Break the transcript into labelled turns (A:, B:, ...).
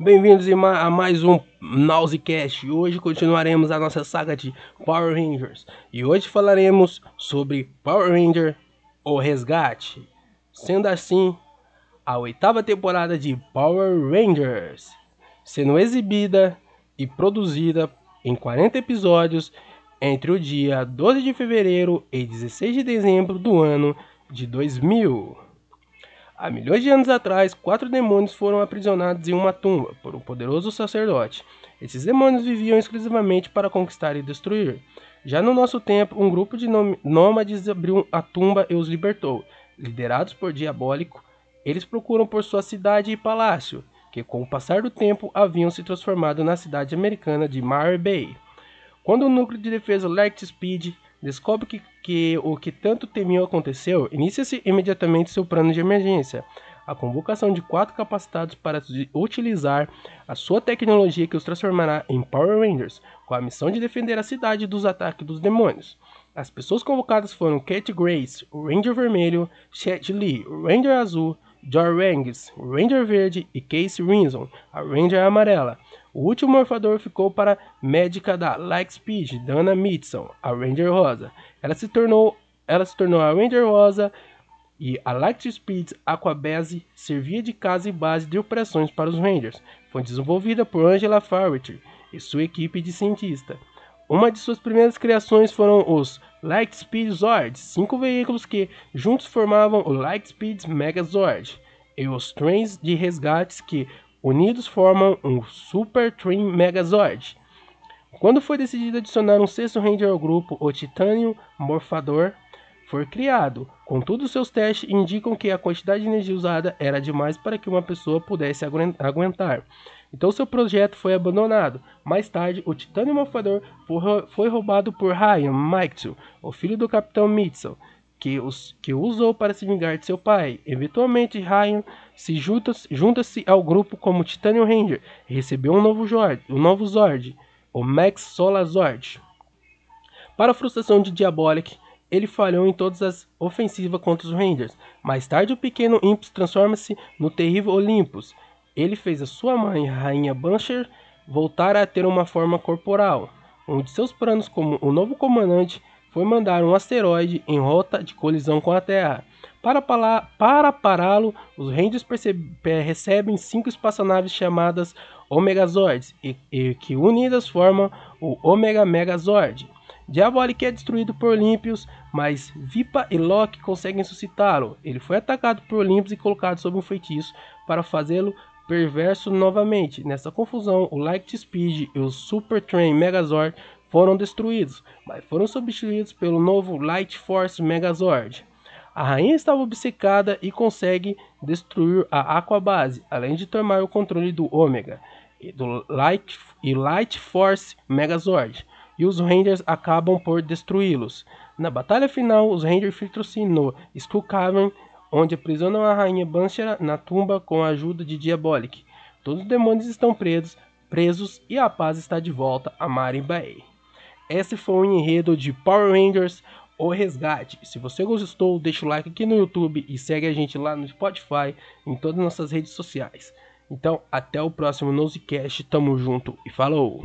A: Bem-vindos a mais um Nausecast. Hoje continuaremos a nossa saga de Power Rangers e hoje falaremos sobre Power Ranger O Resgate. Sendo assim, a oitava temporada de Power Rangers sendo exibida e produzida em 40 episódios entre o dia 12 de fevereiro e 16 de dezembro do ano de 2000. Há milhões de anos atrás, quatro demônios foram aprisionados em uma tumba por um poderoso sacerdote. Esses demônios viviam exclusivamente para conquistar e destruir. Já no nosso tempo, um grupo de nômades abriu a tumba e os libertou. Liderados por Diabólico, eles procuram por sua cidade e palácio, que com o passar do tempo haviam se transformado na cidade americana de Mare Bay. Quando o núcleo de defesa Light Speed descobre que, que o que tanto temiam aconteceu, inicia-se imediatamente seu plano de emergência. A convocação de quatro capacitados para utilizar a sua tecnologia que os transformará em Power Rangers, com a missão de defender a cidade dos ataques dos demônios. As pessoas convocadas foram Kate Grace, o Ranger Vermelho, Chet Lee, o Ranger Azul, Jor Rangs, o Ranger Verde e Casey Rinson, a Ranger Amarela. O último morfador ficou para médica da Lightspeed, Dana Mitson, a Ranger Rosa. Ela se tornou, ela se tornou a Ranger Rosa e a Lightspeed Aquabase servia de casa e base de operações para os Rangers. Foi desenvolvida por Angela Farrier e sua equipe de cientistas. Uma de suas primeiras criações foram os Lightspeed Zords, cinco veículos que juntos formavam o Lightspeed Megazord, e os trens de resgates que Unidos formam um Super Train Megazord. Quando foi decidido adicionar um sexto Ranger ao grupo, o Titânio Morfador foi criado. Contudo, seus testes indicam que a quantidade de energia usada era demais para que uma pessoa pudesse aguentar. Então seu projeto foi abandonado. Mais tarde, o Titânio Morfador foi roubado por Ryan Mitchell, o filho do Capitão Mitchell, que, os, que usou para se vingar de seu pai. Eventualmente, Ryan se junta-se junta ao grupo como Titanium Ranger e recebeu um novo, Zord, um novo Zord, o Max Solar Zord. Para a frustração de Diabolic, ele falhou em todas as ofensivas contra os Rangers. Mais tarde, o pequeno Imps transforma-se no terrível Olympus. Ele fez a sua mãe, Rainha Bancher, voltar a ter uma forma corporal. Um de seus planos como o novo comandante foi mandar um asteroide em rota de colisão com a Terra. Para, para pará-lo, os Rangers recebem cinco espaçonaves chamadas Omegazords, e, e que unidas formam o Omega Megazord. Diabolic é destruído por Olympius, mas Vipa e Loki conseguem suscitá-lo. Ele foi atacado por Olympus e colocado sob um feitiço para fazê-lo perverso novamente. Nessa confusão, o Light Speed e o Super Train Megazord foram destruídos, mas foram substituídos pelo novo Light Force Megazord. A rainha estava obcecada e consegue destruir a Aquabase, além de tomar o controle do Omega e do Light, e Light Force Megazord, e os Rangers acabam por destruí-los. Na batalha final, os Rangers filtram-se no Skull Cavern, onde aprisionam a rainha Banshara na tumba com a ajuda de Diabolic. Todos os demônios estão presos, presos e a paz está de volta a Marin Bay. Esse foi o enredo de Power Rangers O Resgate. Se você gostou, deixa o like aqui no YouTube e segue a gente lá no Spotify, em todas as nossas redes sociais. Então, até o próximo Nosecast. Tamo junto e falou!